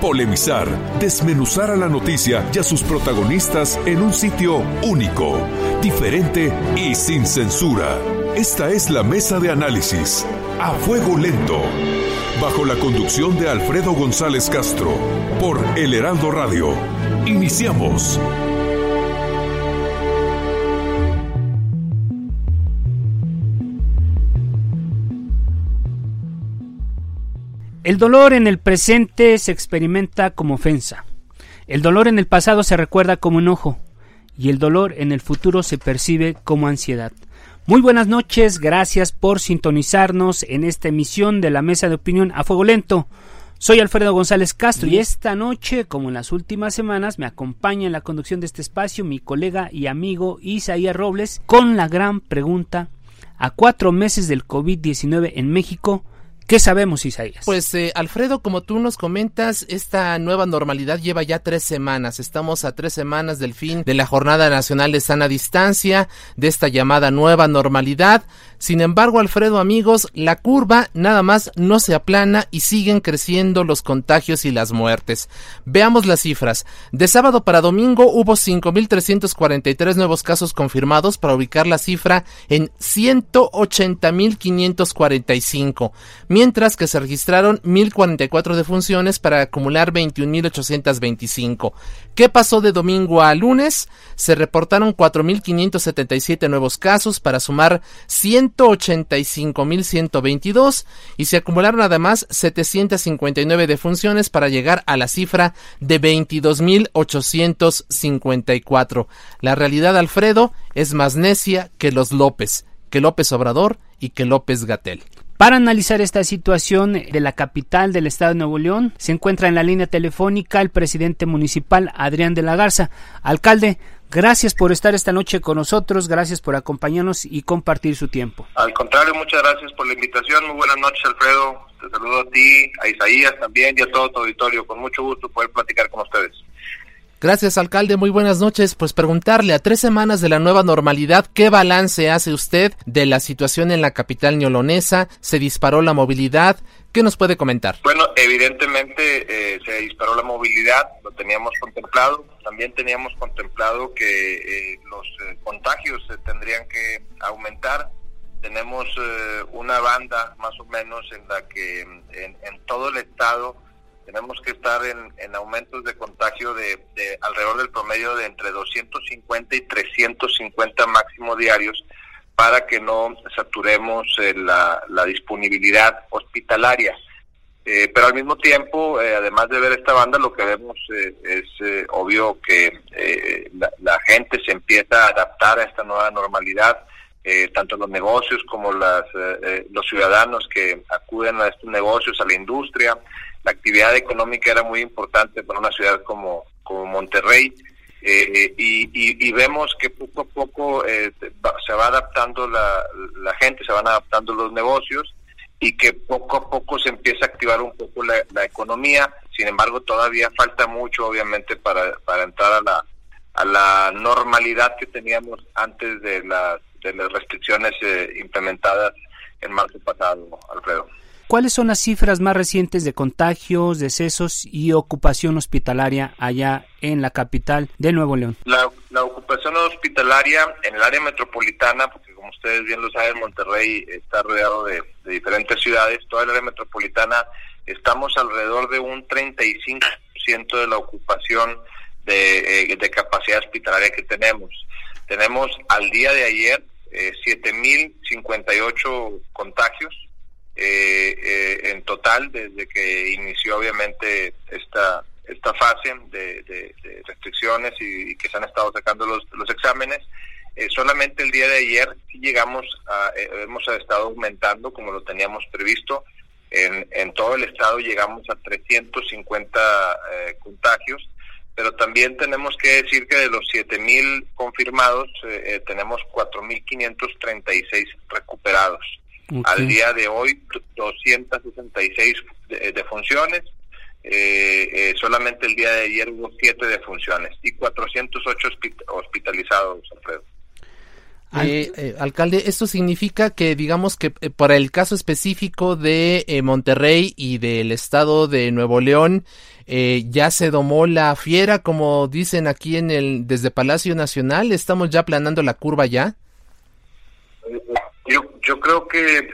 polemizar, desmenuzar a la noticia y a sus protagonistas en un sitio único, diferente y sin censura. Esta es la mesa de análisis, a fuego lento, bajo la conducción de Alfredo González Castro, por El Heraldo Radio. Iniciamos. El dolor en el presente se experimenta como ofensa. El dolor en el pasado se recuerda como enojo. Y el dolor en el futuro se percibe como ansiedad. Muy buenas noches, gracias por sintonizarnos en esta emisión de la Mesa de Opinión a Fuego Lento. Soy Alfredo González Castro y esta noche, como en las últimas semanas, me acompaña en la conducción de este espacio mi colega y amigo Isaías Robles con la gran pregunta, a cuatro meses del COVID-19 en México, ¿Qué sabemos, Isaías? Pues, eh, Alfredo, como tú nos comentas, esta nueva normalidad lleva ya tres semanas. Estamos a tres semanas del fin de la Jornada Nacional de Sana Distancia, de esta llamada nueva normalidad. Sin embargo, Alfredo, amigos, la curva nada más no se aplana y siguen creciendo los contagios y las muertes. Veamos las cifras. De sábado para domingo hubo 5.343 nuevos casos confirmados para ubicar la cifra en 180.545 mientras que se registraron 1.044 defunciones para acumular 21.825. ¿Qué pasó de domingo a lunes? Se reportaron 4.577 nuevos casos para sumar 185.122 y se acumularon además 759 defunciones para llegar a la cifra de 22.854. La realidad, Alfredo, es más necia que los López, que López Obrador y que López Gatel. Para analizar esta situación de la capital del estado de Nuevo León, se encuentra en la línea telefónica el presidente municipal Adrián de la Garza. Alcalde, gracias por estar esta noche con nosotros, gracias por acompañarnos y compartir su tiempo. Al contrario, muchas gracias por la invitación. Muy buenas noches, Alfredo. Te saludo a ti, a Isaías también y a todo tu auditorio. Con mucho gusto poder platicar con ustedes. Gracias, alcalde. Muy buenas noches. Pues preguntarle a tres semanas de la nueva normalidad, ¿qué balance hace usted de la situación en la capital neolonesa? ¿Se disparó la movilidad? ¿Qué nos puede comentar? Bueno, evidentemente eh, se disparó la movilidad, lo teníamos contemplado. También teníamos contemplado que eh, los eh, contagios tendrían que aumentar. Tenemos una banda más o menos en la que en todo el estado tenemos que estar en, aumentos de contagio de, alrededor del promedio de entre 250 y 350 máximo diarios para que no saturemos eh, la, disponibilidad hospitalaria. Eh, pero al mismo tiempo, eh, además de ver esta banda, lo que vemos es obvio que la, la, gente se empieza a adaptar a esta nueva normalidad, tanto los negocios como las, los ciudadanos que acuden a estos negocios, a la industria, la actividad económica era muy importante para una ciudad como, como Monterrey. Eh, y, vemos que poco a poco eh, se va adaptando la, la, gente, se van adaptando los negocios y que poco a poco se empieza a activar un poco la, economía. Sin embargo, todavía falta mucho, obviamente, para, para entrar a la, a la normalidad que teníamos antes de, las de las restricciones eh, implementadas en marzo pasado, Alfredo. ¿Cuáles son las cifras más recientes de contagios, decesos y ocupación hospitalaria allá en la capital de Nuevo León? La, ocupación hospitalaria en el área metropolitana, porque como ustedes bien lo saben, Monterrey está rodeado de, diferentes ciudades, toda el área metropolitana, estamos alrededor de un 35% de la ocupación de, eh, de, capacidad hospitalaria que tenemos. Tenemos al día de ayer eh, 7.058 contagios, eh, en total desde que inició obviamente esta esta fase de, restricciones y, que se han estado sacando los, los exámenes Eh, solamente el día de ayer llegamos a, eh, hemos estado aumentando como lo teníamos previsto. En, en todo el estado llegamos a 350 eh, contagios, pero también tenemos que decir que de los 7.000 confirmados eh, tenemos 4.536 recuperados. Al día de hoy, 266 defunciones. Eh, eh, solamente el día de ayer hubo 7 defunciones y 408 hospitalizados, Alfredo. Eh, eh, alcalde, esto significa que, digamos que eh, para el caso específico de eh, Monterrey y del estado de Nuevo León, ya se domó la fiera, como dicen aquí en el desde Palacio Nacional. Estamos ya planando la curva ya. Yo, yo creo que,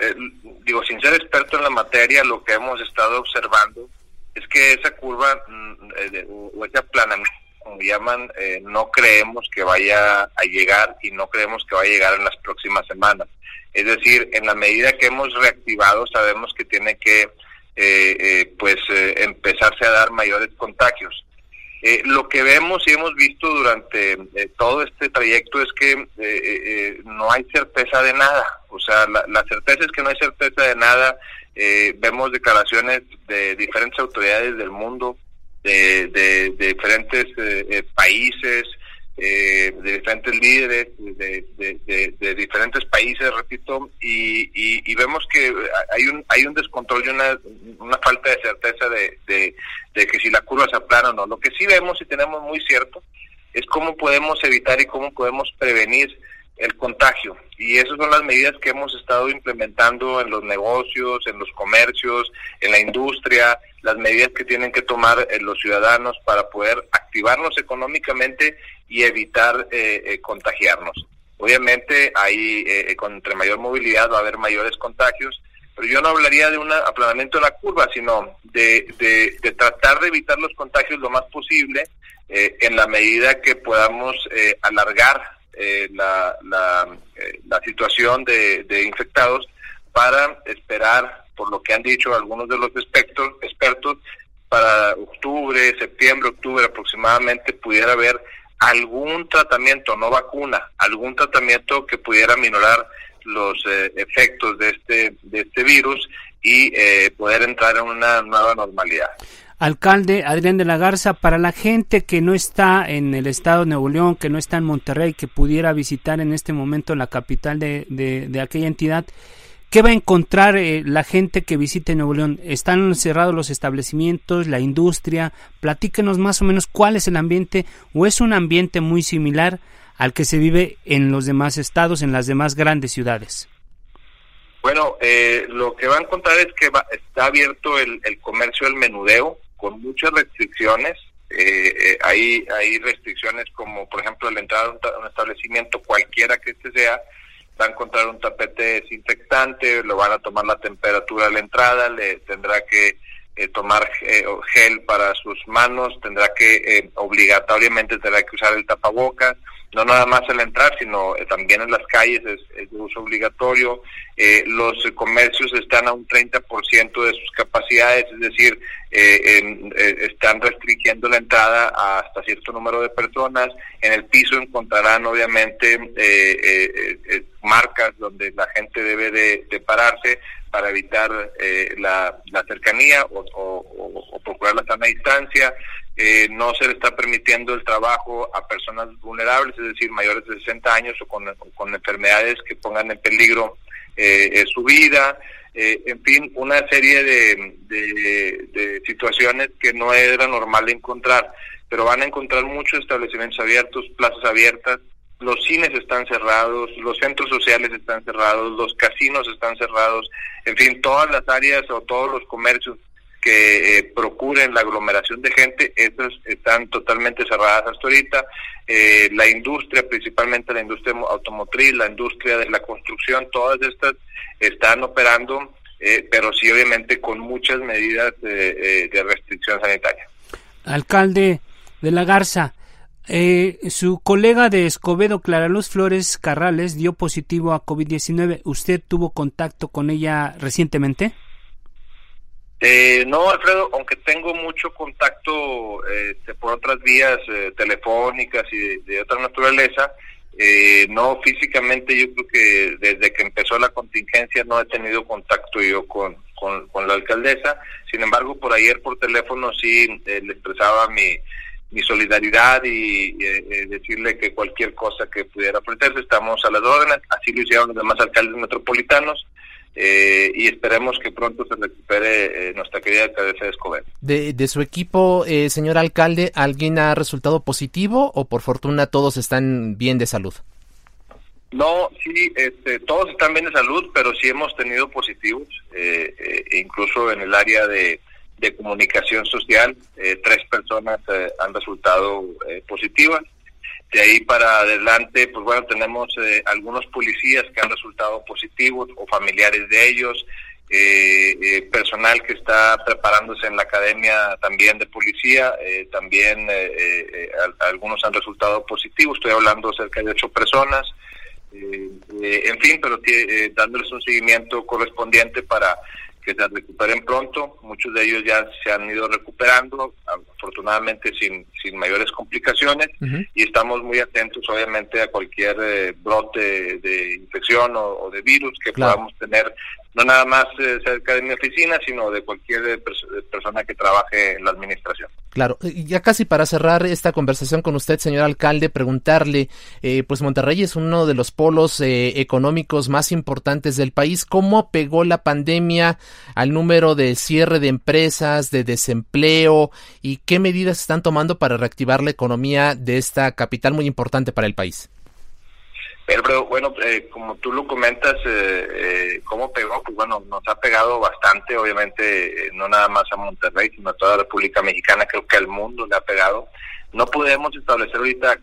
digo, sin ser experto en la materia, lo que hemos estado observando es que esa curva mm, o ese aplanamiento como llaman, eh, no creemos que vaya a llegar y no creemos que vaya a llegar en las próximas semanas. Es decir, en la medida que hemos reactivado, sabemos que tiene que eh, eh, pues empezarse a dar mayores contagios. Lo que vemos y hemos visto durante todo este trayecto es que no hay certeza de nada. O sea, la, certeza es que no hay certeza de nada. vemos declaraciones de diferentes autoridades del mundo de, de, diferentes eh, eh, países, eh, de diferentes líderes, de, de, diferentes países, repito, y, y, vemos que hay un hay un descontrol y una, una falta de certeza de, de, que si la curva se aplana o no. Lo que sí vemos y tenemos muy cierto es cómo podemos evitar y cómo podemos prevenir el contagio. Y esas son las medidas que hemos estado implementando en los negocios, en los comercios, en la industria, las medidas que tienen que tomar eh, los ciudadanos para poder activarnos económicamente y evitar eh, eh, contagiarnos. Obviamente, ahí con entre mayor movilidad va a haber mayores contagios, pero yo no hablaría de un aplanamiento de la curva, sino de, de, tratar de evitar los contagios lo más posible en la medida que podamos alargar eh, la, la, eh, la, situación de, de, infectados para esperar, por lo que han dicho algunos de los expertos, expertos para octubre, septiembre, octubre aproximadamente pudiera haber algún tratamiento, no vacuna, algún tratamiento que pudiera minorar los eh, efectos de este de este virus y poder entrar en una nueva normalidad alcalde Adrián de la Garza, para la gente que no está en el estado de Nuevo León, que no está en Monterrey, que pudiera visitar en este momento la capital de, de, aquella entidad, ¿qué va a encontrar eh, la gente que visite Nuevo León? ¿Están cerrados los establecimientos, la industria? Platíquenos más o menos cuál es el ambiente o es un ambiente muy similar al que se vive en los demás estados, en las demás grandes ciudades. Bueno, eh, lo que va a encontrar es que está abierto el, el comercio del menudeo, con muchas restricciones. Eh, eh, hay, hay restricciones como, por ejemplo, la entrada a un establecimiento, cualquiera que este sea, va a encontrar un tapete desinfectante, lo van a tomar la temperatura a la entrada, le tendrá que eh, tomar eh, gel para sus manos, tendrá que eh, obligatoriamente tendrá que usar el tapabocas, no nada más al entrar, sino también en las calles es, de uso obligatorio. los comercios están a un 30% de sus capacidades, es decir, están restringiendo la entrada hasta cierto número de personas. En el piso encontrarán obviamente marcas donde la gente debe de pararse para evitar eh, la, cercanía o, procurar la sana distancia. Eh, no se le está permitiendo el trabajo a personas vulnerables, es decir, mayores de 60 años o con, enfermedades que pongan en peligro eh, su vida. en fin, una serie de, de, situaciones que no era normal encontrar, pero van a encontrar muchos establecimientos abiertos, plazas abiertas, los cines están cerrados, los centros sociales están cerrados, los casinos están cerrados, en fin, todas las áreas o todos los comercios que eh, procuren la aglomeración de gente, estos están totalmente cerradas hasta ahorita. Eh, la industria, principalmente la industria automotriz, la industria de la construcción, todas estas están operando, eh, pero sí obviamente con muchas medidas de restricción sanitaria. Alcalde de la Garza, eh, su colega de Escobedo, Clara Luz Flores Carrales, dio positivo a COVID-19. ¿Usted tuvo contacto con ella recientemente? Eh, no, Alfredo, aunque tengo mucho contacto este, por otras vías eh, telefónicas y de, otra naturaleza, Eh, no físicamente, yo creo que desde que empezó la contingencia no he tenido contacto yo con, con, la alcaldesa. Sin embargo, por ayer por teléfono sí eh, le expresaba mi, mi solidaridad y eh, decirle que cualquier cosa que pudiera ofrecerse, estamos a las órdenes. Así lo hicieron los demás alcaldes metropolitanos. Eh, y esperemos que pronto se recupere eh, nuestra querida alcaldesa de Escobedo. De, de su equipo, eh, señor alcalde, ¿alguien ha resultado positivo o por fortuna todos están bien de salud? No, sí, este, todos están bien de salud, pero sí hemos tenido positivos, eh, incluso en el área de, de comunicación social, tres personas han resultado positivas. De ahí para adelante, pues bueno, tenemos eh, algunos policías que han resultado positivos o familiares de ellos, eh, eh, personal que está preparándose en la academia también de policía, también algunos han resultado positivos, estoy hablando cerca de ocho personas, en fin, pero dándoles un seguimiento correspondiente para que se recuperen pronto. Muchos de ellos ya se han ido recuperando, afortunadamente sin, sin mayores complicaciones, y estamos muy atentos, obviamente, a cualquier eh, brote de infección o, de virus que podamos tener no nada más eh, cerca de mi oficina, sino de cualquier eh, eh, persona que trabaje en la administración. Claro, ya casi para cerrar esta conversación con usted, señor alcalde, preguntarle, pues Monterrey es uno de los polos económicos más importantes del país. ¿Cómo pegó la pandemia al número de cierre de empresas, de desempleo y qué medidas están tomando para reactivar la economía de esta capital muy importante para el país? Pero, bueno, eh, como tú lo comentas, eh, eh, ¿cómo pegó? Pues bueno, nos ha pegado bastante, obviamente, no nada más a Monterrey, sino a toda la República Mexicana, creo que al mundo le ha pegado. No podemos establecer ahorita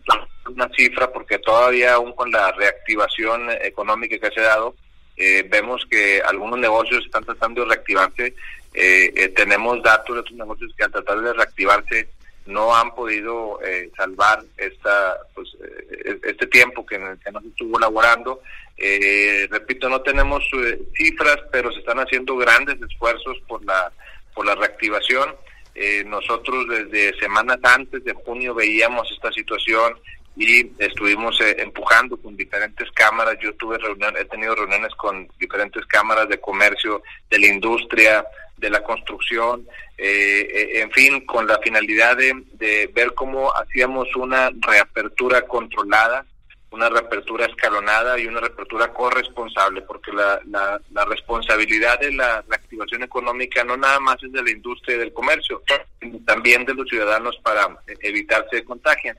una cifra porque todavía aún con la reactivación económica que se ha dado, vemos que algunos negocios están tratando de reactivarse. tenemos datos de otros negocios que al tratar de reactivarse no han podido eh, salvar esta pues eh, este tiempo que, que nos estuvo elaborando. Eh, repito, no tenemos cifras, pero se están haciendo grandes esfuerzos por la por la reactivación. nosotros desde semanas antes de junio veíamos esta situación y estuvimos empujando con diferentes cámaras. Yo tuve reunión, he tenido reuniones con diferentes cámaras de comercio, de la industria, de la construcción, eh, eh, en fin, con la finalidad de, ver cómo hacíamos una reapertura controlada, una reapertura escalonada y una reapertura corresponsable, porque la, la, responsabilidad de la reactivación económica no nada más es de la industria y del comercio, también de los ciudadanos para evitarse de contagio.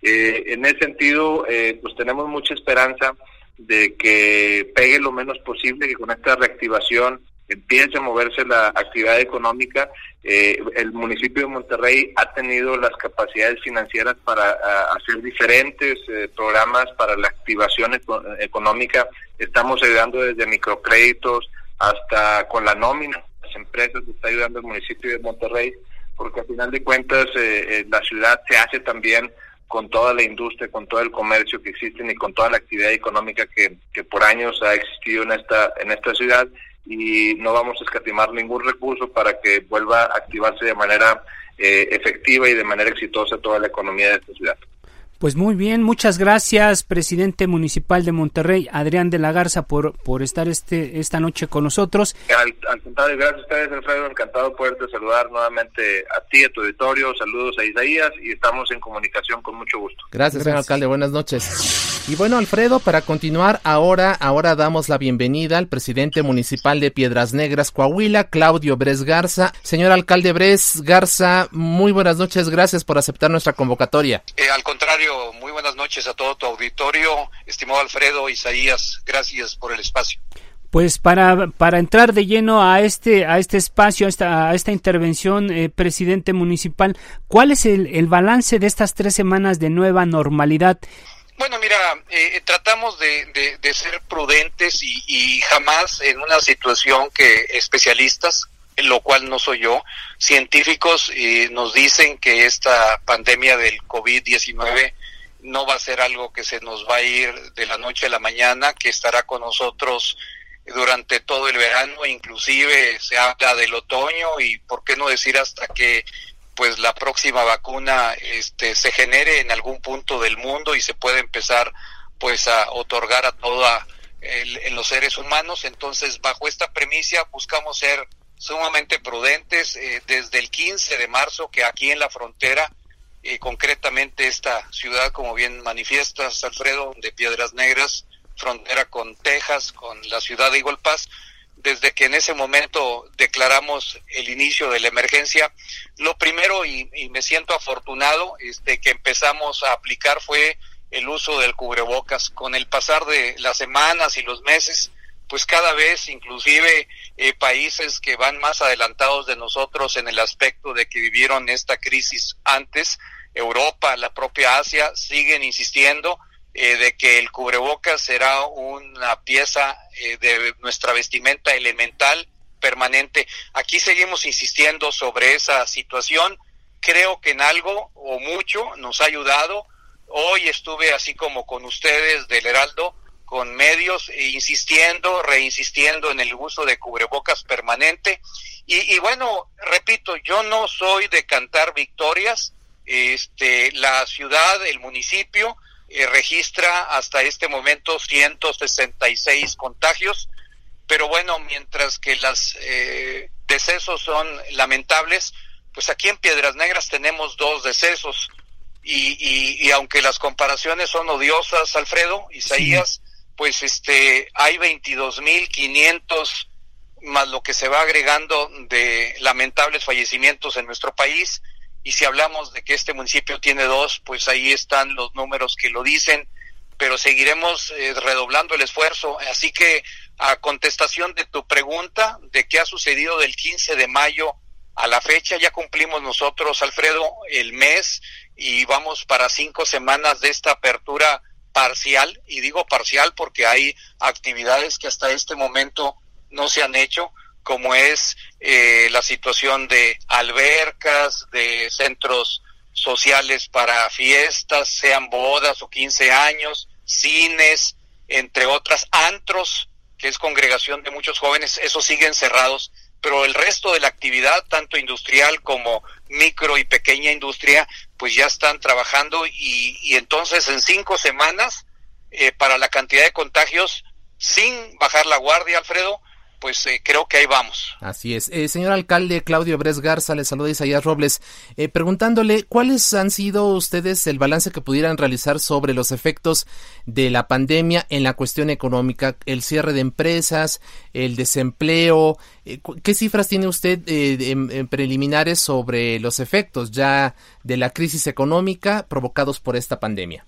Eh, en ese sentido, pues tenemos mucha esperanza de que pegue lo menos posible, que con esta reactivación empiece a moverse la actividad económica. Eh, el municipio de Monterrey ha tenido las capacidades financieras para hacer diferentes eh, programas para la activación económica. Estamos ayudando desde microcréditos hasta con la nómina. Las empresas está ayudando el municipio de Monterrey porque al final de cuentas eh, la ciudad se hace también con toda la industria, con todo el comercio que existen y con toda la actividad económica que, que por años ha existido en esta en esta ciudad y no vamos a escatimar ningún recurso para que vuelva a activarse de manera eh, efectiva y de manera exitosa toda la economía de esta ciudad. Pues muy bien, muchas gracias, presidente municipal de Monterrey, Adrián de la Garza, por, por estar este, esta noche con nosotros. Al, contrario, gracias a ustedes, Alfredo, encantado de poderte saludar nuevamente a ti, a tu auditorio, saludos a Isaías y estamos en comunicación con mucho gusto. Gracias, señor alcalde, buenas noches. Y bueno, Alfredo, para continuar, ahora, ahora damos la bienvenida al presidente municipal de Piedras Negras, Coahuila, Claudio Bres Garza. Señor alcalde Bres Garza, muy buenas noches, gracias por aceptar nuestra convocatoria. Eh, al contrario, muy buenas noches a todo tu auditorio. Estimado Alfredo, Isaías, gracias por el espacio. Pues para, para entrar de lleno a este, a este espacio, a esta, a esta intervención, eh, presidente municipal, ¿cuál es el, el, balance de estas tres semanas de nueva normalidad? Bueno, mira, eh, tratamos de, de, ser prudentes y, y, jamás en una situación que especialistas, en lo cual no soy yo, científicos eh, nos dicen que esta pandemia del COVID-19 no va a ser algo que se nos va a ir de la noche a la mañana, que estará con nosotros durante todo el verano, inclusive se habla del otoño y por qué no decir hasta que pues la próxima vacuna este se genere en algún punto del mundo y se pueda empezar pues a otorgar a toda en los seres humanos. Entonces, bajo esta premisa, buscamos ser sumamente prudentes eh, desde el 15 de marzo, que aquí en la frontera, eh, concretamente esta ciudad, como bien manifiestas, Alfredo, de Piedras Negras, frontera con Texas, con la ciudad de Igual desde que en ese momento declaramos el inicio de la emergencia, lo primero, y, y me siento afortunado, este, que empezamos a aplicar fue el uso del cubrebocas. Con el pasar de las semanas y los meses, pues cada vez inclusive eh, países que van más adelantados de nosotros en el aspecto de que vivieron esta crisis antes, Europa, la propia Asia, siguen insistiendo eh, de que el cubrebocas será una pieza eh, de nuestra vestimenta elemental permanente. Aquí seguimos insistiendo sobre esa situación. Creo que en algo o mucho nos ha ayudado Hoy estuve así como con ustedes del Heraldo, con medios, e insistiendo, reinsistiendo en el uso de cubrebocas permanente. Y, bueno, repito, yo no soy de cantar victorias. Este, la ciudad, el municipio, eh, registra hasta este momento 166 contagios, pero bueno, mientras que los eh, decesos son lamentables, pues aquí en Piedras Negras tenemos dos decesos y, y, aunque las comparaciones son odiosas, Alfredo, Isaías, pues este, hay 22.500 más lo que se va agregando de lamentables fallecimientos en nuestro país. Y si hablamos de que este municipio tiene dos, pues ahí están los números que lo dicen, pero seguiremos eh, redoblando el esfuerzo. Así que a contestación de tu pregunta de qué ha sucedido del 15 de mayo a la fecha, ya cumplimos nosotros, Alfredo, el mes y vamos para cinco semanas de esta apertura parcial, y digo parcial porque hay actividades que hasta este momento no se han hecho, como es eh, la situación de albercas, de centros sociales para fiestas, sean bodas o 15 años, cines, entre otras, antros, que es congregación de muchos jóvenes, esos siguen cerrados pero el resto de la actividad, tanto industrial como micro y pequeña industria, pues ya están trabajando y, entonces en cinco semanas, eh, para la cantidad de contagios, sin bajar la guardia, Alfredo, pues eh, creo que ahí vamos. Así es. Eh, señor alcalde Claudio Bres Garza, le saluda Isaías Robles, eh, preguntándole cuáles han sido ustedes el balance que pudieran realizar sobre los efectos de la pandemia en la cuestión económica, el cierre de empresas, el desempleo. ¿Qué cifras tiene usted en preliminares sobre los efectos ya de la crisis económica provocados por esta pandemia?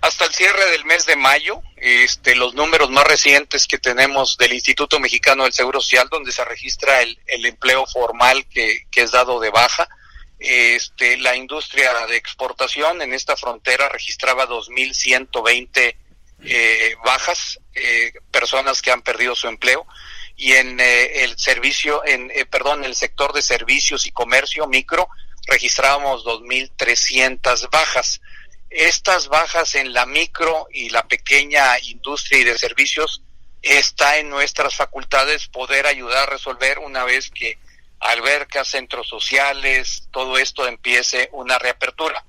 Hasta el cierre del mes de mayo, este, los números más recientes que tenemos del Instituto Mexicano del Seguro Social, donde se registra el, empleo formal que, es dado de baja, este, la industria de exportación en esta frontera registraba 2.120 eh, bajas, eh, personas que han perdido su empleo, y en eh, el servicio, en, eh, perdón, el sector de servicios y comercio micro registrábamos 2.300 bajas. Estas bajas en la micro y la pequeña industria y de servicios está en nuestras facultades poder ayudar a resolver una vez que albercas, centros sociales, todo esto empiece una reapertura.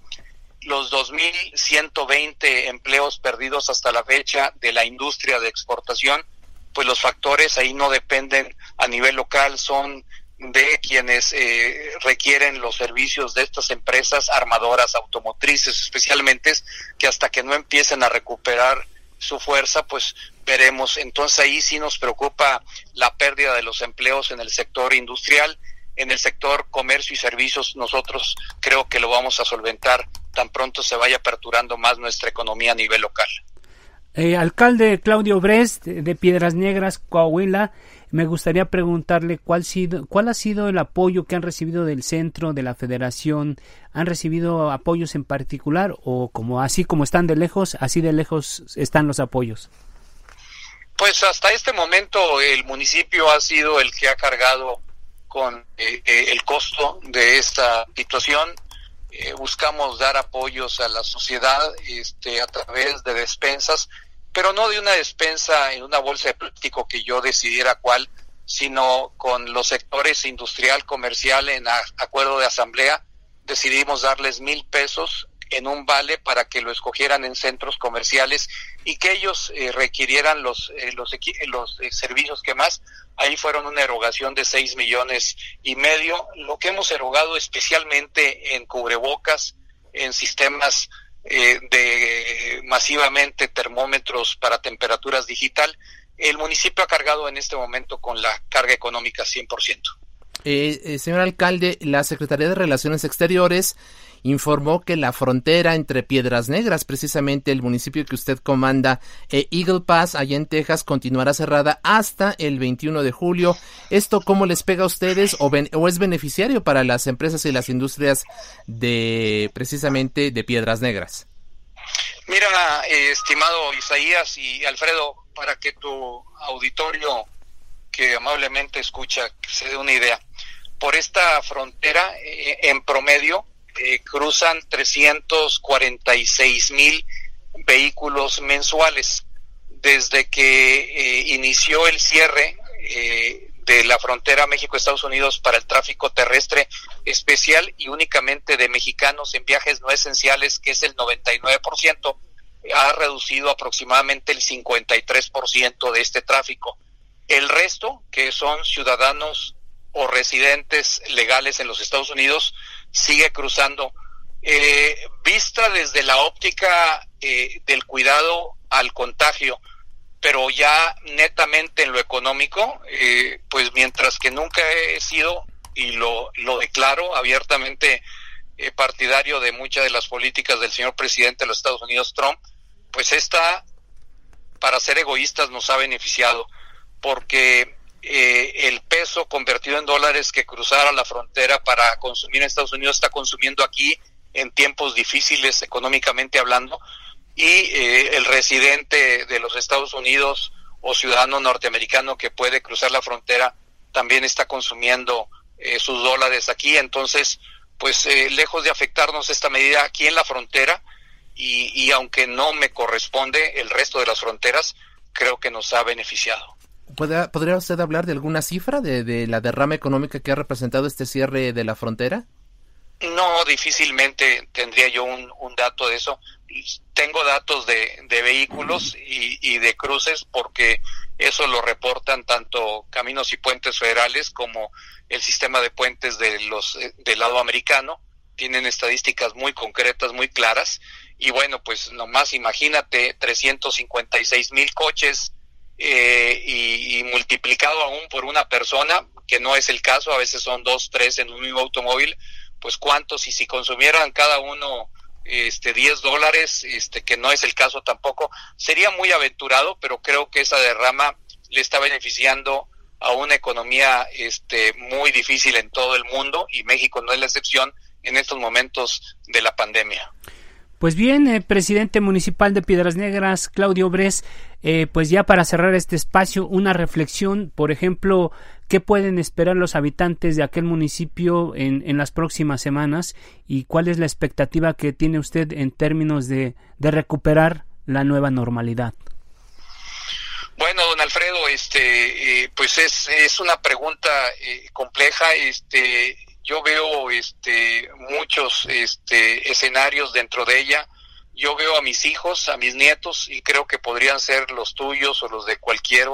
Los 2.120 empleos perdidos hasta la fecha de la industria de exportación, pues los factores ahí no dependen a nivel local, son de quienes eh, requieren los servicios de estas empresas armadoras automotrices, especialmente que hasta que no empiecen a recuperar su fuerza, pues veremos. Entonces ahí sí nos preocupa la pérdida de los empleos en el sector industrial, en el sector comercio y servicios. Nosotros creo que lo vamos a solventar tan pronto se vaya aperturando más nuestra economía a nivel local. Eh, alcalde Claudio Brest de Piedras Negras, Coahuila me gustaría preguntarle cuál, sido, cuál ha sido el apoyo que han recibido del centro, de la federación. ¿Han recibido apoyos en particular o como así como están de lejos, así de lejos están los apoyos? Pues hasta este momento el municipio ha sido el que ha cargado con eh, eh, el costo de esta situación. Eh, buscamos dar apoyos a la sociedad este, a través de despensas pero no de una despensa en una bolsa de plástico que yo decidiera cuál, sino con los sectores industrial, comercial, en acuerdo de asamblea, decidimos darles mil pesos en un vale para que lo escogieran en centros comerciales y que ellos eh, requirieran los, eh, los, los eh, servicios que más. Ahí fueron una erogación de 6 millones y medio. Lo que hemos erogado especialmente en cubrebocas, en sistemas de masivamente termómetros para temperaturas digital, el municipio ha cargado en este momento con la carga económica 100%. Eh, señor alcalde, la Secretaría de Relaciones Exteriores informó que la frontera entre Piedras Negras, precisamente el municipio que usted comanda, e Eagle Pass, allá en Texas, continuará cerrada hasta el 21 de julio. ¿Esto cómo les pega a ustedes o, o es beneficiario para las empresas y las industrias de precisamente de Piedras Negras? Mira, eh, estimado Isaías y Alfredo, para que tu auditorio que amablemente escucha se dé una idea, por esta frontera eh, en promedio eh, cruzan 346 mil vehículos mensuales. Desde que eh, inició el cierre eh, de la frontera México-Estados Unidos para el tráfico terrestre especial y únicamente de mexicanos en viajes no esenciales, que es el 99%, ha reducido aproximadamente el 53% de este tráfico. El resto, que son ciudadanos o residentes legales en los Estados Unidos, sigue cruzando. Eh, vista desde la óptica eh, del cuidado al contagio, pero ya netamente en lo económico, eh, pues mientras que nunca he sido, y lo, lo declaro abiertamente, partidario de muchas de las políticas del señor presidente de los Estados Unidos, Trump, pues esta, para ser egoístas, nos ha beneficiado, porque eh, el peso convertido en dólares que cruzara la frontera para consumir en Estados Unidos está consumiendo aquí en tiempos difíciles económicamente hablando y eh, el residente de los Estados Unidos o ciudadano norteamericano que puede cruzar la frontera también está consumiendo eh, sus dólares aquí. Entonces pues lejos de afectarnos esta medida aquí en la frontera y aunque no me corresponde el resto de las fronteras creo que nos ha beneficiado ¿Podría usted hablar de alguna cifra de, la derrama económica que ha representado este cierre de la frontera? No, difícilmente tendría yo un, dato de eso. Tengo datos de, vehículos y, de cruces porque eso lo reportan tanto Caminos y Puentes Federales como el sistema de puentes de los, del lado americano. Tienen estadísticas muy concretas, muy claras. Y bueno, pues nomás imagínate 356 mil coches eh, y, multiplicado aún por una persona, que no es el caso, a veces son dos, tres en un mismo automóvil, pues cuántos, y si consumieran cada uno este 10 dólares, este que no es el caso tampoco, sería muy aventurado, pero creo que esa derrama le está beneficiando a una economía este muy difícil en todo el mundo y México no es la excepción en estos momentos de la pandemia. Pues bien, eh, presidente municipal de Piedras Negras, Claudio Bres, eh, pues ya para cerrar este espacio, una reflexión, por ejemplo, ¿qué pueden esperar los habitantes de aquel municipio en, en las próximas semanas y cuál es la expectativa que tiene usted en términos de, recuperar la nueva normalidad? Bueno, don Alfredo, este, eh, pues es, es una pregunta compleja, este, yo veo este muchos este escenarios dentro de ella yo veo a mis hijos a mis nietos y creo que podrían ser los tuyos o los de cualquier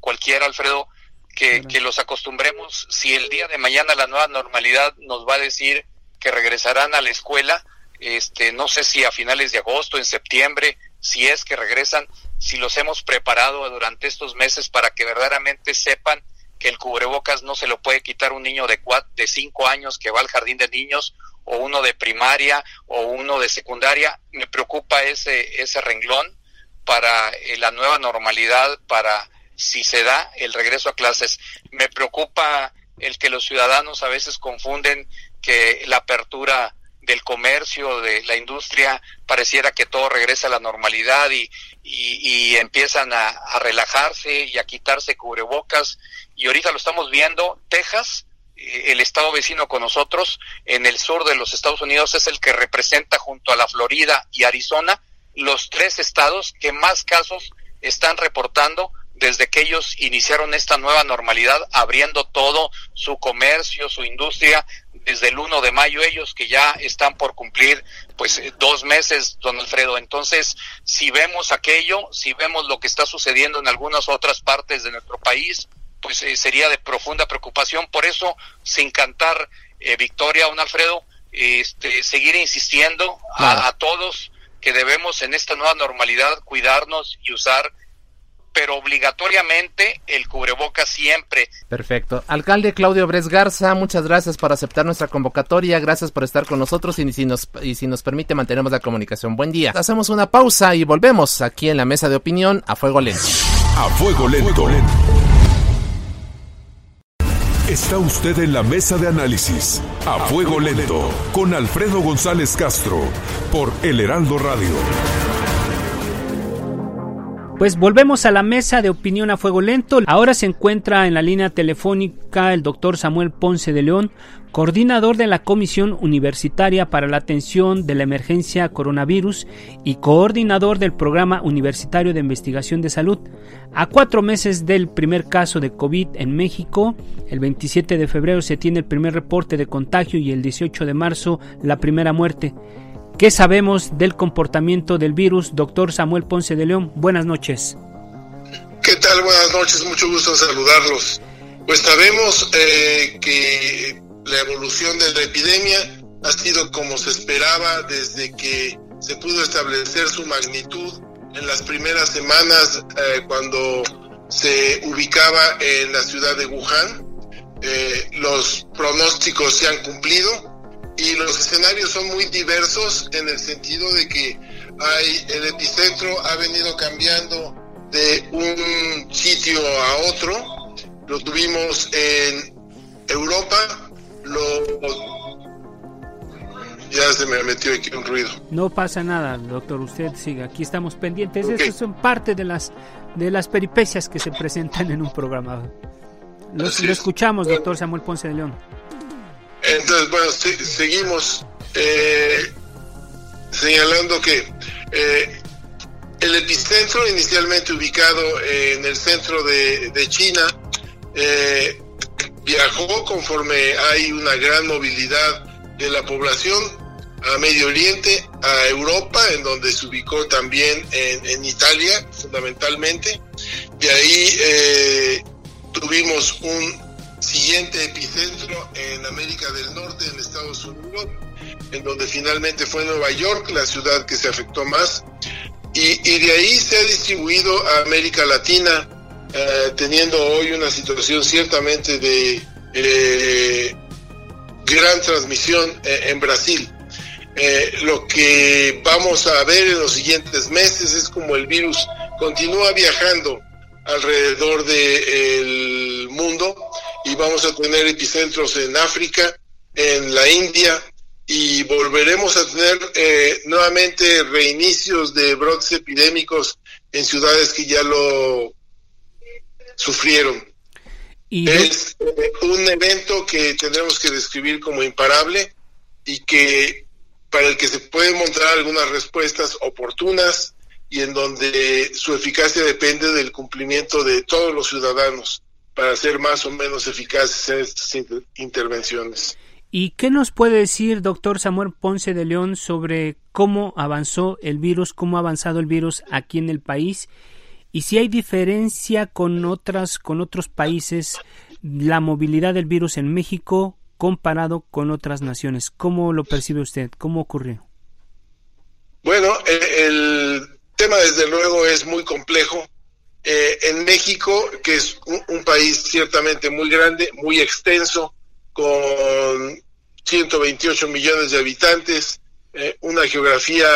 cualquier Alfredo que, que los acostumbremos. Si el día de mañana la nueva normalidad nos va a decir que regresarán a la escuela este no sé si a finales de agosto en septiembre si es que regresan si los hemos preparado durante estos meses para que verdaderamente sepan que el cubrebocas no se lo puede quitar un niño de cuatro, de cinco años que va al jardín de niños o uno de primaria o uno de secundaria. Me preocupa ese, ese renglón para eh, la nueva normalidad, para si se da el regreso a clases. Me preocupa el que los ciudadanos a veces confunden que la apertura del comercio, de la industria, pareciera que todo regresa a la normalidad y, y, empiezan a, a, relajarse y a quitarse cubrebocas. Y ahorita lo estamos viendo, Texas, el estado vecino con nosotros, en el sur de los Estados Unidos, es el que representa junto a la Florida y Arizona los tres estados que más casos están reportando desde que ellos iniciaron esta nueva normalidad, abriendo todo su comercio, su industria desde el 1 de mayo ellos que ya están por cumplir pues eh, dos meses, don Alfredo. Entonces, si vemos aquello, si vemos lo que está sucediendo en algunas otras partes de nuestro país, pues eh, sería de profunda preocupación. Por eso, sin cantar eh, victoria, don Alfredo, este, seguir insistiendo a, a todos que debemos en esta nueva normalidad cuidarnos y usar pero obligatoriamente el cubreboca siempre. Perfecto. Alcalde Claudio Bres Garza, muchas gracias por aceptar nuestra convocatoria, gracias por estar con nosotros y si nos, y si nos permite mantenemos la comunicación. Buen día. Hacemos una pausa y volvemos aquí en la mesa de opinión a Fuego Lento. A Fuego Lento. Está usted en la mesa de análisis a fuego lento con Alfredo González Castro por El Heraldo Radio. Pues volvemos a la mesa de opinión a fuego lento. Ahora se encuentra en la línea telefónica el doctor Samuel Ponce de León, coordinador de la Comisión Universitaria para la Atención de la Emergencia Coronavirus y coordinador del Programa Universitario de Investigación de Salud. A cuatro meses del primer caso de COVID en México, el 27 de febrero se tiene el primer reporte de contagio y el 18 de marzo la primera muerte. ¿Qué sabemos del comportamiento del virus? Doctor Samuel Ponce de León, buenas noches. ¿Qué tal? Buenas noches, mucho gusto saludarlos. Pues sabemos eh, que la evolución de la epidemia ha sido como se esperaba desde que se pudo establecer su magnitud en las primeras semanas eh, cuando se ubicaba en la ciudad de Wuhan. Eh, los pronósticos se han cumplido y los escenarios son muy diversos en el sentido de que hay el epicentro ha venido cambiando de un sitio a otro. Lo tuvimos en Europa, lo ya se me metió aquí un ruido. No pasa nada, doctor, usted siga. Aquí estamos pendientes. Okay. Estas son parte de las de las peripecias que se presentan en un programa. Lo, lo escuchamos, doctor Samuel Ponce de León. Entonces, bueno, se, seguimos eh, señalando que eh, el epicentro inicialmente ubicado en el centro de, China eh, viajó conforme hay una gran movilidad de la población a Medio Oriente, a Europa, en donde se ubicó también en, en Italia, fundamentalmente. De ahí eh, tuvimos un siguiente epicentro en América del Norte, en Estados Unidos, en donde finalmente fue Nueva York, la ciudad que se afectó más. Y, de ahí se ha distribuido a América Latina, eh, teniendo hoy una situación ciertamente de eh, gran transmisión eh, en Brasil. Eh, lo que vamos a ver en los siguientes meses es como el virus continúa viajando alrededor del mundo y vamos a tener epicentros en África, en la India y volveremos a tener eh, nuevamente reinicios de brotes epidémicos en ciudades que ya lo sufrieron. ¿Y es eh, un evento que tendremos que describir como imparable y que para el que se pueden montar algunas respuestas oportunas y en donde su eficacia depende del cumplimiento de todos los ciudadanos para ser más o menos eficaces en estas inter intervenciones. ¿Y qué nos puede decir, doctor Samuel Ponce de León, sobre cómo avanzó el virus, cómo ha avanzado el virus aquí en el país? Y si hay diferencia con otras, con otros países, la movilidad del virus en México comparado con otras naciones. ¿Cómo lo percibe usted? ¿Cómo ocurrió? Bueno, el tema desde luego es muy complejo eh, en México, que es un, país ciertamente muy grande, muy extenso, con 128 millones de habitantes, eh, una geografía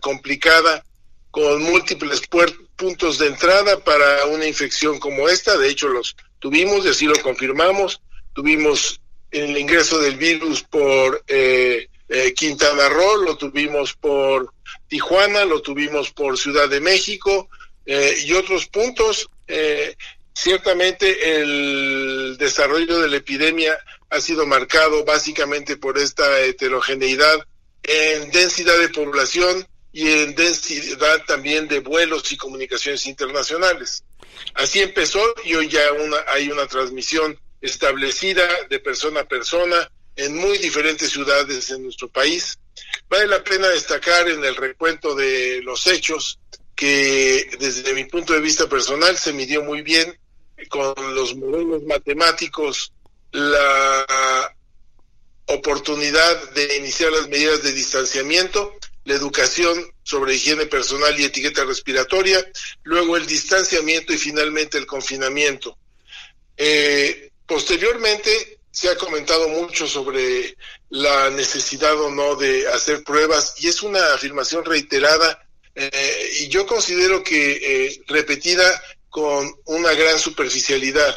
complicada, con múltiples puntos de entrada para una infección como esta. De hecho, los tuvimos y así lo confirmamos. Tuvimos el ingreso del virus por eh, eh, Quintana Roo, lo tuvimos por Tijuana, lo tuvimos por Ciudad de México, eh, y otros puntos. Eh, ciertamente el desarrollo de la epidemia ha sido marcado básicamente por esta heterogeneidad en densidad de población y en densidad también de vuelos y comunicaciones internacionales. Así empezó y hoy ya una, hay una transmisión establecida de persona a persona en muy diferentes ciudades en nuestro país. Vale la pena destacar en el recuento de los hechos que desde mi punto de vista personal se midió muy bien con los modelos matemáticos la oportunidad de iniciar las medidas de distanciamiento, la educación sobre higiene personal y etiqueta respiratoria, luego el distanciamiento y finalmente el confinamiento. Eh, posteriormente se ha comentado mucho sobre la necesidad o no de hacer pruebas y es una afirmación reiterada eh, y yo considero que eh, repetida con una gran superficialidad.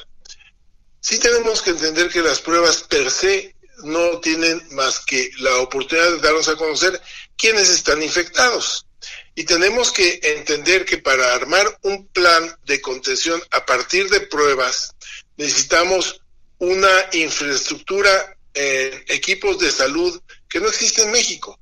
Sí tenemos que entender que las pruebas per se no tienen más que la oportunidad de darnos a conocer quiénes están infectados. Y tenemos que entender que para armar un plan de contención a partir de pruebas, necesitamos una infraestructura en equipos de salud que no existe en México.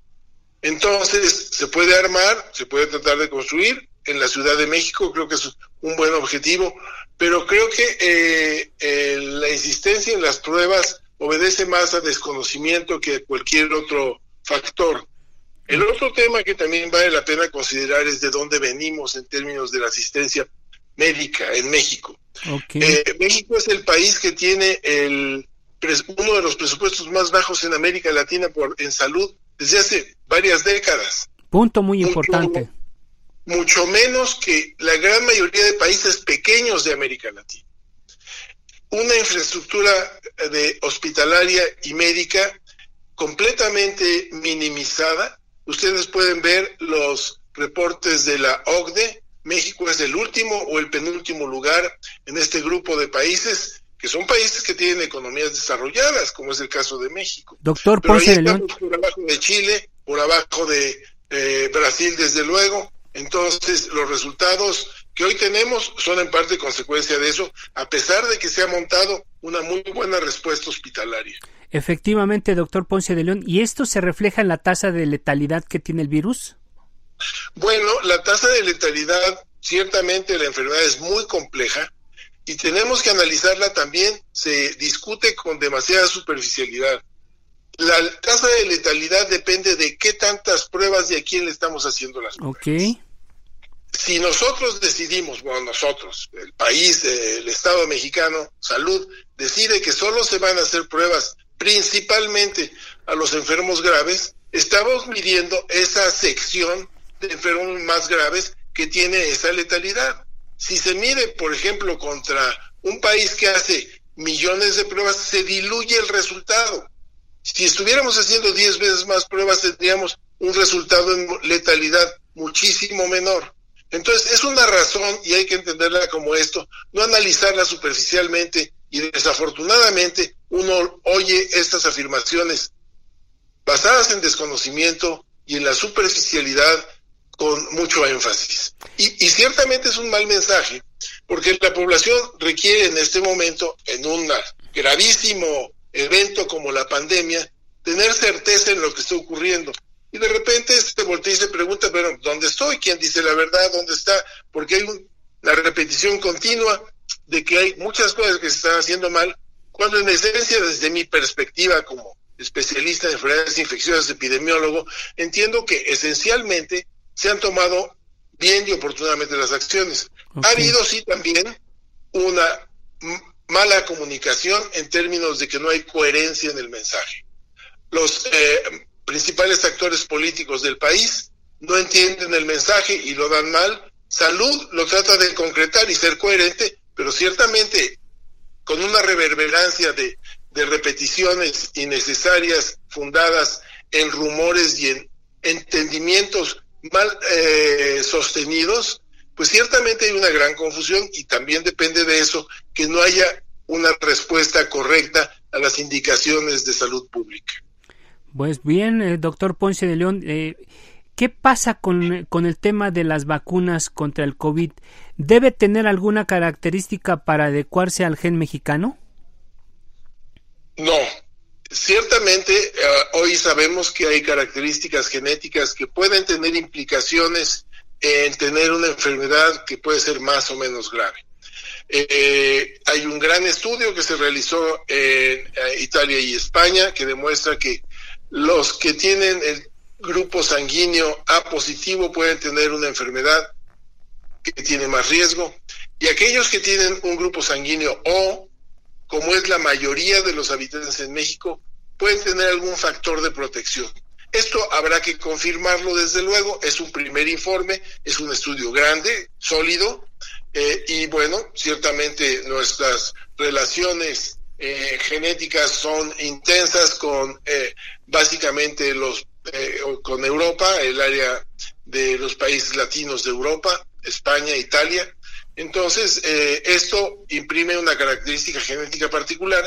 Entonces, se puede armar, se puede tratar de construir. En la Ciudad de México creo que es un buen objetivo, pero creo que eh, eh, la insistencia en las pruebas obedece más a desconocimiento que a cualquier otro factor. El otro tema que también vale la pena considerar es de dónde venimos en términos de la asistencia médica en México. Eh, México es el país que tiene el, uno de los presupuestos más bajos en América Latina por, en salud desde hace varias décadas. Punto muy importante. Mucho menos que la gran mayoría de países pequeños de América Latina. Una infraestructura de hospitalaria y médica completamente minimizada. Ustedes pueden ver los reportes de la OCDE. México es el último o el penúltimo lugar en este grupo de países que son países que tienen economías desarrolladas, como es el caso de México. Doctor Ponce de León. Por abajo de Chile, por abajo de eh, Brasil, desde luego. Entonces, los resultados que hoy tenemos son en parte consecuencia de eso, a pesar de que se ha montado una muy buena respuesta hospitalaria. Efectivamente, doctor Ponce de León, ¿y esto se refleja en la tasa de letalidad que tiene el virus? Bueno, la tasa de letalidad, ciertamente la enfermedad es muy compleja, y tenemos que analizarla también, se discute con demasiada superficialidad. La tasa de letalidad depende de qué tantas pruebas y a quién le estamos haciendo las pruebas. Ok. Si nosotros decidimos, bueno, nosotros, el país, el Estado mexicano, salud, decide que solo se van a hacer pruebas principalmente a los enfermos graves, estamos midiendo esa sección de enfermos más graves que tiene esa letalidad. Si se mide, por ejemplo, contra un país que hace millones de pruebas, se diluye el resultado. Si estuviéramos haciendo 10 veces más pruebas, tendríamos un resultado en letalidad muchísimo menor. Entonces, es una razón, y hay que entenderla como esto, no analizarla superficialmente, y desafortunadamente uno oye estas afirmaciones basadas en desconocimiento y en la superficialidad con mucho énfasis. Y, y, ciertamente es un mal mensaje, porque la población requiere en este momento, en un gravísimo evento como la pandemia, tener certeza en lo que está ocurriendo. Y de repente se voltea y se pregunta, pero ¿dónde estoy? ¿Quién dice la verdad? ¿Dónde está? Porque hay una repetición continua de que hay muchas cosas que se están haciendo mal, cuando en esencia, desde mi perspectiva como especialista en enfermedades infecciosas, epidemiólogo, entiendo que esencialmente se han tomado bien y oportunamente las acciones. Ha habido sí también una mala comunicación en términos de que no hay coherencia en el mensaje. Los eh, principales actores políticos del país no entienden el mensaje y lo dan mal. Salud lo trata de concretar y ser coherente, pero ciertamente con una reverberancia de, de repeticiones innecesarias fundadas en rumores y en entendimientos mal eh, sostenidos, pues ciertamente hay una gran confusión y también depende de eso que no haya una respuesta correcta a las indicaciones de salud pública. Pues bien, eh, doctor Ponce de León, eh, ¿qué pasa con, con el tema de las vacunas contra el COVID? ¿Debe tener alguna característica para adecuarse al gen mexicano? No, Ciertamente, eh, hoy sabemos que hay características genéticas que pueden tener implicaciones en tener una enfermedad que puede ser más o menos grave. Eh, hay un gran estudio que se realizó en eh, Italia y España que demuestra que los que tienen el grupo sanguíneo A positivo pueden tener una enfermedad que tiene más riesgo y aquellos que tienen un grupo sanguíneo O, como es la mayoría de los habitantes en México, pueden tener algún factor de protección. Esto habrá que confirmarlo desde luego, es un primer informe, es un estudio grande, sólido, eh, y bueno, ciertamente nuestras relaciones eh, genéticas son intensas con eh, básicamente los con Europa, el área de los países latinos de Europa, España, Italia. Entonces, esto imprime una característica genética particular,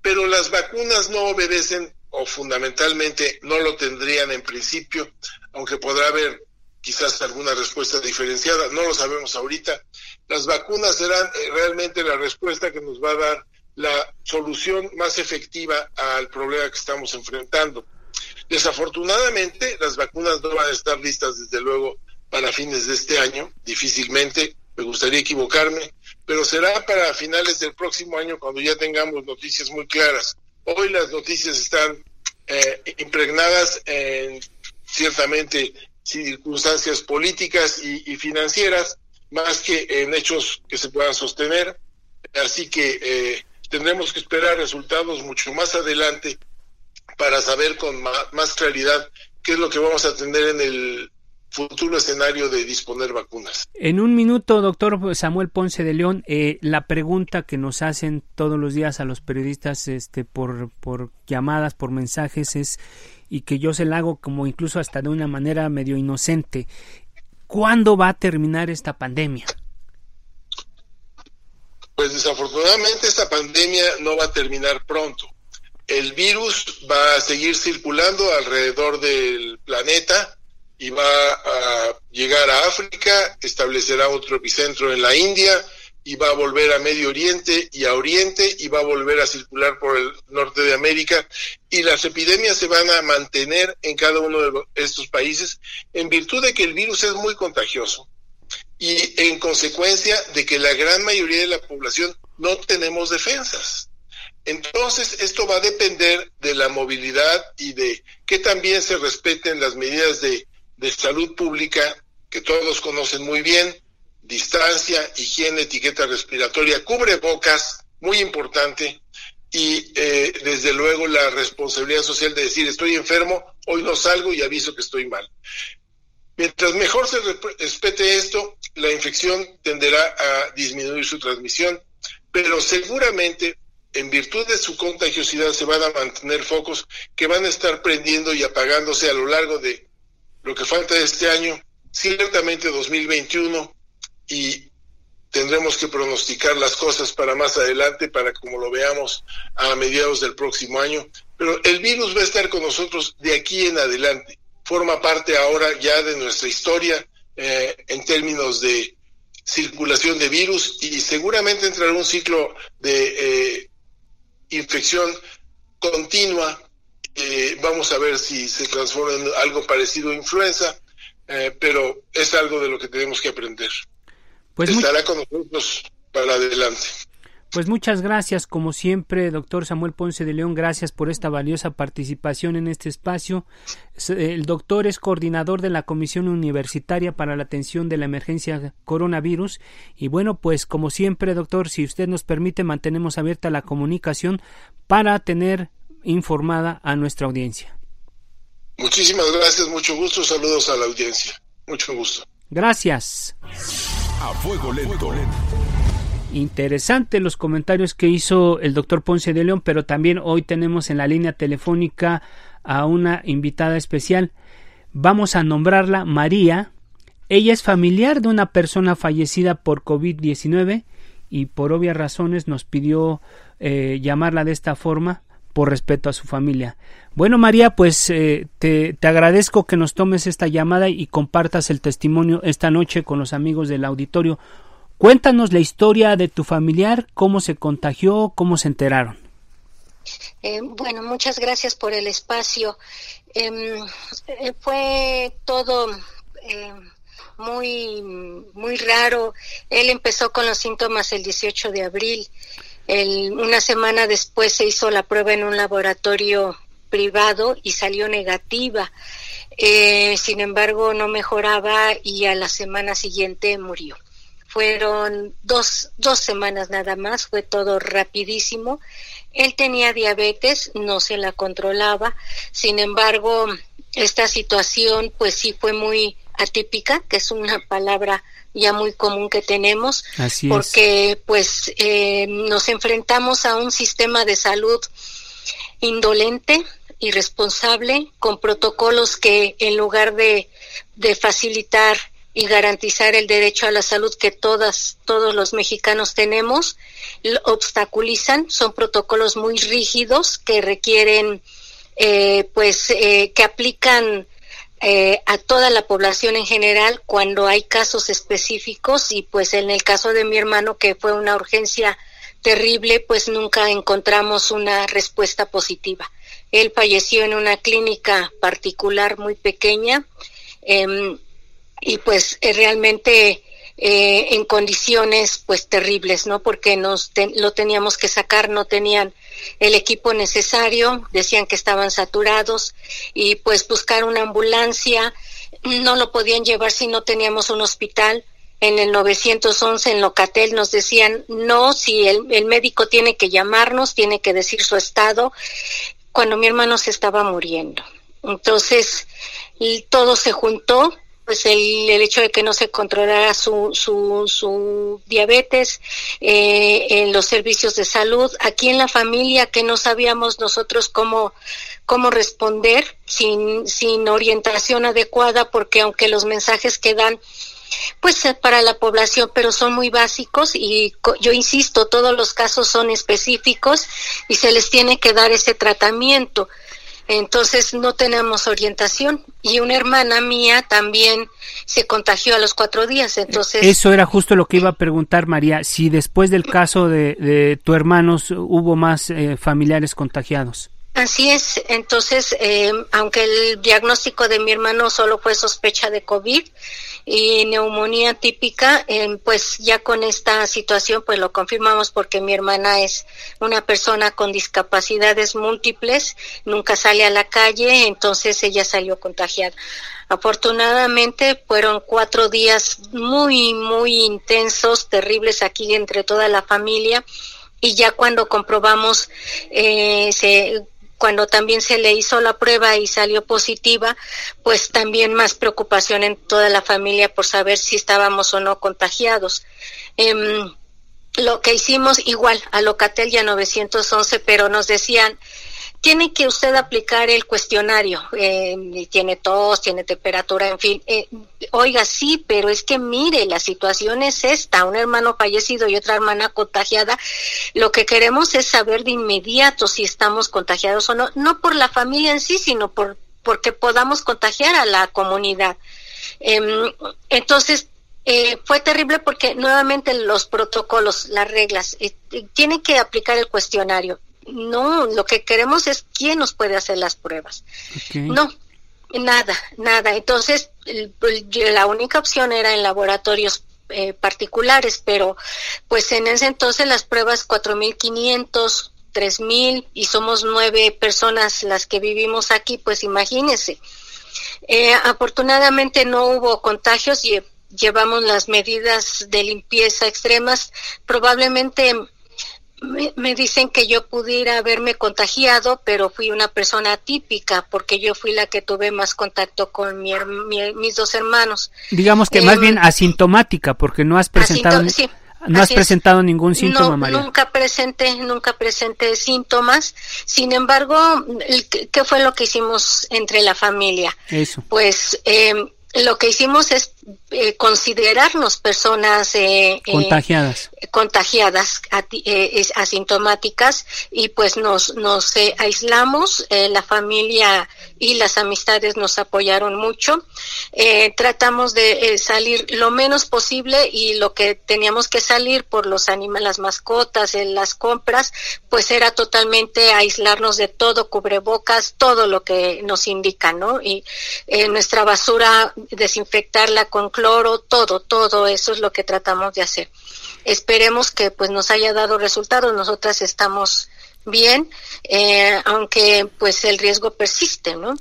pero las vacunas no obedecen o fundamentalmente no lo tendrían en principio, aunque podrá haber quizás alguna respuesta diferenciada, no lo sabemos ahorita. Las vacunas serán eh, realmente la respuesta que nos va a dar la solución más efectiva al problema que estamos enfrentando. Desafortunadamente, las vacunas no van a estar listas desde luego para fines de este año, difícilmente, me gustaría equivocarme, pero será para finales del próximo año cuando ya tengamos noticias muy claras. Hoy las noticias están eh, impregnadas en ciertamente circunstancias políticas y, financieras, más que en hechos que se puedan sostener. Así que eh, tendremos que esperar resultados mucho más adelante para saber con más claridad qué es lo que vamos a tener en el futuro escenario de disponer vacunas. En un minuto, doctor Samuel Ponce de León, eh, la pregunta que nos hacen todos los días a los periodistas este, por, por llamadas, por mensajes, es, y que yo se la hago como incluso hasta de una manera medio inocente, ¿cuándo va a terminar esta pandemia? Pues desafortunadamente esta pandemia no va a terminar pronto. El virus va a seguir circulando alrededor del planeta y va a llegar a África, establecerá otro epicentro en la India y va a volver a Medio Oriente y a Oriente y va a volver a circular por el norte de América y las epidemias se van a mantener en cada uno de estos países en virtud de que el virus es muy contagioso y en consecuencia de que la gran mayoría de la población no tenemos defensas. Entonces, esto va a depender de la movilidad y de que también se respeten las medidas de de salud pública que todos conocen muy bien, distancia, higiene, etiqueta respiratoria, cubre bocas, muy importante, y eh, desde luego la responsabilidad social de decir estoy enfermo, hoy no salgo y aviso que estoy mal. Mientras mejor se respete esto, la infección tenderá a disminuir su transmisión, pero seguramente en virtud de su contagiosidad se van a mantener focos que van a estar prendiendo y apagándose a lo largo de lo que falta este año, ciertamente 2021, y tendremos que pronosticar las cosas para más adelante, para como lo veamos a mediados del próximo año. Pero el virus va a estar con nosotros de aquí en adelante. Forma parte ahora ya de nuestra historia eh, en términos de circulación de virus y seguramente entrará un ciclo de eh, infección continua eh, vamos a ver si se transforma en algo parecido a influenza, eh, pero es algo de lo que tenemos que aprender. Pues Estará con nosotros para adelante. Pues muchas gracias, como siempre, doctor Samuel Ponce de León, gracias por esta valiosa participación en este espacio. El doctor es coordinador de la Comisión Universitaria para la Atención de la Emergencia Coronavirus. Y bueno, pues como siempre, doctor, si usted nos permite, mantenemos abierta la comunicación para tener informada a nuestra audiencia. Muchísimas gracias, mucho gusto, saludos a la audiencia, mucho gusto. Gracias. A fuego lento. Interesante los comentarios que hizo el doctor Ponce de León, pero también hoy tenemos en la línea telefónica a una invitada especial. Vamos a nombrarla María. Ella es familiar de una persona fallecida por COVID-19 y por obvias razones nos pidió eh, llamarla de esta forma por respeto a su familia. Bueno, María, pues eh, te, te, agradezco que nos tomes esta llamada y compartas el testimonio esta noche con los amigos del auditorio. Cuéntanos la historia de tu familiar, cómo se contagió, cómo se enteraron. Eh, bueno, muchas gracias por el espacio. Em, eh, fue todo muy, muy raro. Él empezó con los síntomas el 18 de abril. Una semana después se hizo la prueba en un laboratorio privado y salió negativa. Eh, sin embargo, no mejoraba y a la semana siguiente murió. Fueron dos, dos semanas nada más, fue todo rapidísimo. Él tenía diabetes, no se la controlaba. Sin embargo, esta situación pues sí fue muy atípica, que es una palabra ya muy común que tenemos, porque pues eh, nos enfrentamos a un sistema de salud indolente, irresponsable, con protocolos que en lugar de, de facilitar y garantizar el derecho a la salud que todas, todos los mexicanos tenemos, obstaculizan, son protocolos muy rígidos que requieren, eh, pues, eh, que aplican eh, a toda la población en general cuando hay casos específicos y pues en el caso de mi hermano que fue una urgencia terrible, pues nunca encontramos una respuesta positiva. Él falleció en una clínica particular muy pequeña em, y pues eh, realmente eh, en condiciones pues terribles, ¿no? Porque nos lo teníamos que sacar, no tenían el equipo necesario, decían que estaban saturados y pues buscar una ambulancia, no lo podían llevar si no teníamos un hospital en el 911 en Locatel nos decían, no, si el, el, médico tiene que llamarnos, tiene que decir su estado, cuando mi hermano se estaba muriendo. Entonces, todo se juntó, pues el, el hecho de que no se controlara su, su, su diabetes eh, en los servicios de salud, aquí en la familia que no sabíamos nosotros cómo, cómo responder sin, sin orientación adecuada, porque aunque los mensajes que dan pues eh, para la población, pero son muy básicos y yo insisto, todos los casos son específicos y se les tiene que dar ese tratamiento. Entonces no tenemos orientación y una hermana mía también se contagió a los cuatro días. Entonces eso era justo lo que iba a preguntar María, si después del caso de, tu hermano hubo más eh, familiares contagiados. Así es, entonces, eh, aunque el diagnóstico de mi hermano solo fue sospecha de COVID y neumonía típica, eh, pues ya con esta situación pues lo confirmamos porque mi hermana es una persona con discapacidades múltiples, nunca sale a la calle, entonces ella salió contagiada. Afortunadamente fueron cuatro días muy, muy intensos, terribles aquí entre toda la familia y ya cuando comprobamos eh, se cuando también se le hizo la prueba y salió positiva, pues también más preocupación en toda la familia por saber si estábamos o no contagiados. Em, lo que hicimos igual a Locatel y a 911, pero nos decían, tiene que usted aplicar el cuestionario. Eh, tiene tos, tiene temperatura, en fin. Eh, oiga, sí, pero es que mire, la situación es esta, un hermano fallecido y otra hermana contagiada. Lo que queremos es saber de inmediato si estamos contagiados o no, no por la familia en sí, sino por porque podamos contagiar a la comunidad. Em, entonces, eh, fue terrible porque nuevamente los protocolos, las reglas, eh, tienen que aplicar el cuestionario no, lo que queremos es quién nos puede hacer las pruebas. No, nada, nada. Entonces, la única opción era en laboratorios eh, particulares, pero pues en ese entonces las pruebas 4.500, 3.000 y somos nueve personas las que vivimos aquí, pues imagínense. Eh, afortunadamente no hubo contagios y llevamos las medidas de limpieza extremas. Probablemente me, dicen que yo pudiera haberme contagiado, pero fui una persona atípica porque yo fui la que tuve más contacto con mi, mis dos hermanos. Digamos que más bien em, asintomática porque no has presentado no has presentado ningún síntoma, no, Nunca presenté, nunca presenté síntomas. Sin embargo, ¿qué fue lo que hicimos entre la familia? Eso. Pues eh, lo que hicimos es eh, considerarnos personas eh, eh contagiadas, contagiadas eh, asintomáticas y pues nos nos aislamos la familia y las amistades nos apoyaron mucho. Tratamos de salir lo menos posible y lo que teníamos que salir por los animales las mascotas en las compras pues era totalmente aislarnos de todo cubrebocas todo lo que nos indica no y nuestra basura desinfectarla con cloro, todo, todo eso es lo que tratamos de hacer. Esperemos que pues nos haya dado resultados. Nosotras estamos bien, eh, aunque pues el riesgo persiste, ¿no?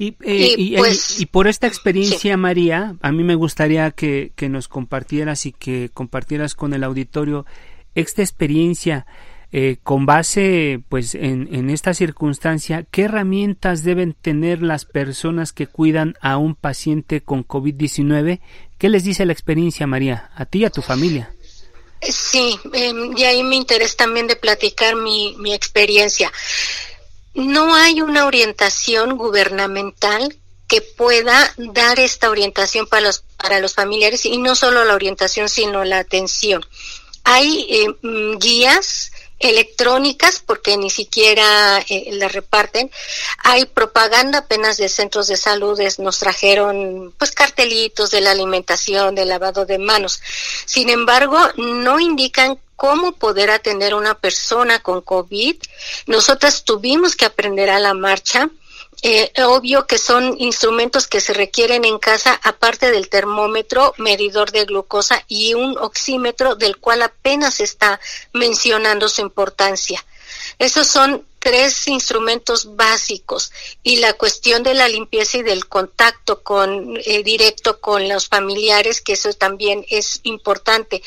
Y, eh, pues, y, por esta experiencia, María, a mí me gustaría que, que, nos compartieras y que compartieras con el auditorio esta experiencia eh, con base pues en, en, esta circunstancia, ¿qué herramientas deben tener las personas que cuidan a un paciente con COVID-19? ¿Qué les dice la experiencia, María, a ti y a tu familia? Sí, em, y ahí me interesa también de platicar mi, experiencia no hay una orientación gubernamental que pueda dar esta orientación para los, para los familiares y no solo la orientación, sino la atención. Hay eh, guías electrónicas porque ni siquiera eh, la reparten. Hay propaganda apenas de centros de salud, nos trajeron pues cartelitos de la alimentación, del lavado de manos. Sin embargo, no indican cómo poder atender a una persona con COVID. Nosotras tuvimos que aprender a la marcha. Eh, obvio que son instrumentos que se requieren en casa, aparte del termómetro, medidor de glucosa y un oxímetro del cual apenas está mencionando su importancia. Esos son tres instrumentos básicos y la cuestión de la limpieza y del contacto con eh, directo con los familiares, que eso también es importante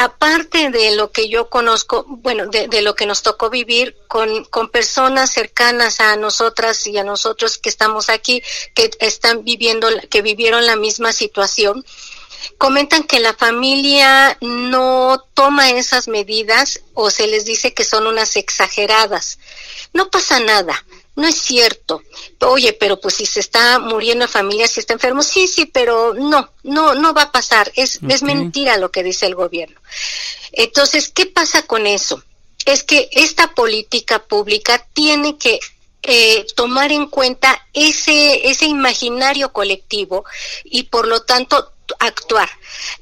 aparte de lo que yo conozco, bueno, de, lo que nos tocó vivir con, con, personas cercanas a nosotras y a nosotros que estamos aquí, que están viviendo, que vivieron la misma situación, comentan que la familia no toma esas medidas o se les dice que son unas exageradas. No pasa nada no es cierto. Oye, pero pues si se está muriendo en familia, si está enfermo, sí, sí, pero no, no, no va a pasar. Es, es mentira lo que dice el gobierno. Entonces, ¿qué pasa con eso? Es que esta política pública tiene que eh, tomar en cuenta ese, ese imaginario colectivo y por lo tanto actuar.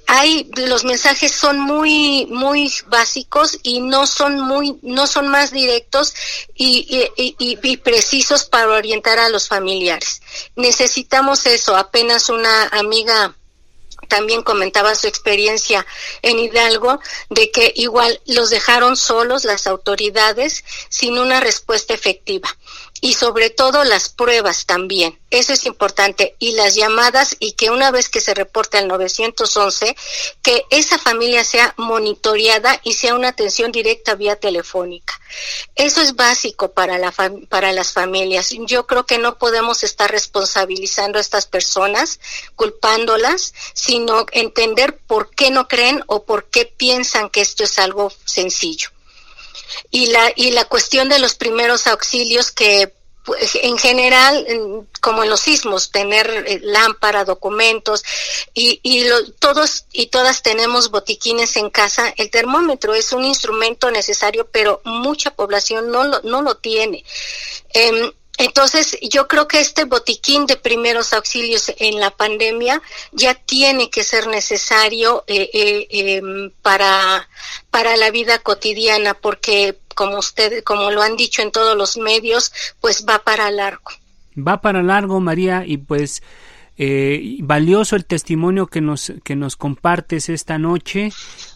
Hay los mensajes son muy muy básicos y no son muy no son más directos y, y, y, precisos para orientar a los familiares. Necesitamos eso. Apenas una amiga también comentaba su experiencia en Hidalgo de que igual los dejaron solos las autoridades sin una respuesta efectiva y sobre todo las pruebas también. Eso es importante. Y las llamadas y que una vez que se reporte al 911, que esa familia sea monitoreada y sea una atención directa vía telefónica. Eso es básico para, la para las familias. Yo creo que no podemos estar responsabilizando a estas personas, culpándolas, sino entender por qué no creen o por qué piensan que esto es algo sencillo y la y la cuestión de los primeros auxilios que pues, en general, como en los sismos, tener eh, lámpara, documentos y, y todos y todas tenemos botiquines en casa. El termómetro es un instrumento necesario, pero mucha población no lo, no lo tiene. Eh, entonces, yo creo que este botiquín de primeros auxilios en la pandemia ya tiene que ser necesario eh, eh, em, para, para la vida cotidiana, porque como usted, como lo han dicho en todos los medios, pues va para largo. Va para largo, María, y pues eh, valioso el testimonio que nos, que nos compartes esta noche.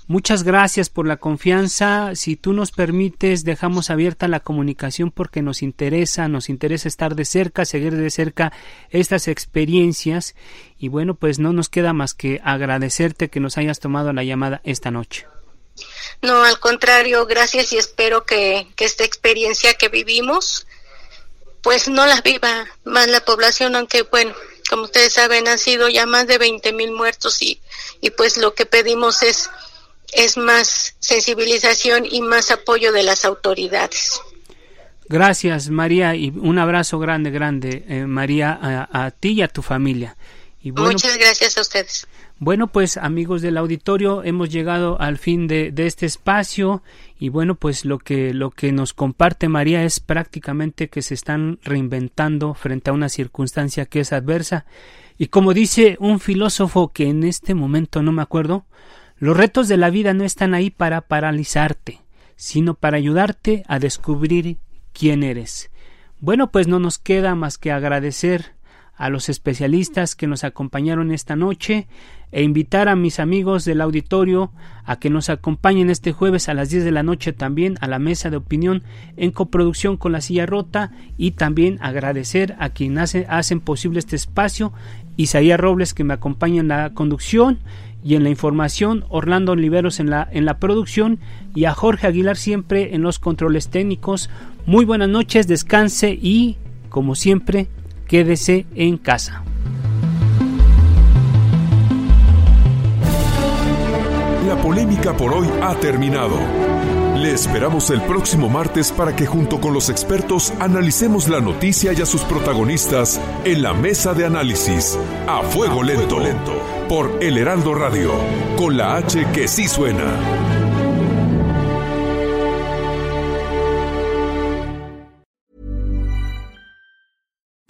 Muchas gracias por la confianza. Si tú nos permites, dejamos abierta la comunicación porque nos interesa, nos interesa estar de cerca, seguir de cerca estas experiencias. Y bueno, pues no nos queda más que agradecerte que nos hayas tomado la llamada esta noche. No, al contrario, gracias y espero que, que esta experiencia que vivimos, pues no la viva más la población, aunque bueno, como ustedes saben, han sido ya más de 20 mil muertos y, y pues lo que pedimos es, es más sensibilización y más apoyo de las autoridades. Gracias, María, y un abrazo grande, grande, eh, María, a, a, ti y a tu familia. Y bueno, Muchas gracias a ustedes. Bueno, pues amigos del auditorio, hemos llegado al fin de, de, este espacio y bueno, pues lo que, lo que nos comparte María es prácticamente que se están reinventando frente a una circunstancia que es adversa y como dice un filósofo que en este momento no me acuerdo, los retos de la vida no están ahí para paralizarte, sino para ayudarte a descubrir quién eres. Bueno, pues no nos queda más que agradecer a los especialistas que nos acompañaron esta noche e invitar a mis amigos del auditorio a que nos acompañen este jueves a las 10 de la noche también a la mesa de opinión en coproducción con la silla rota y también agradecer a quienes hacen posible este espacio, Isaías Robles que me acompaña en la conducción y en la información, Orlando Oliveros en la, en la producción y a Jorge Aguilar siempre en los controles técnicos. Muy buenas noches, descanse y, como siempre, quédese en casa. La polémica por hoy ha terminado. Le esperamos el próximo martes para que junto con los expertos analicemos la noticia y a sus protagonistas en la mesa de análisis a fuego lento, por El Heraldo Radio, con la H que sí suena.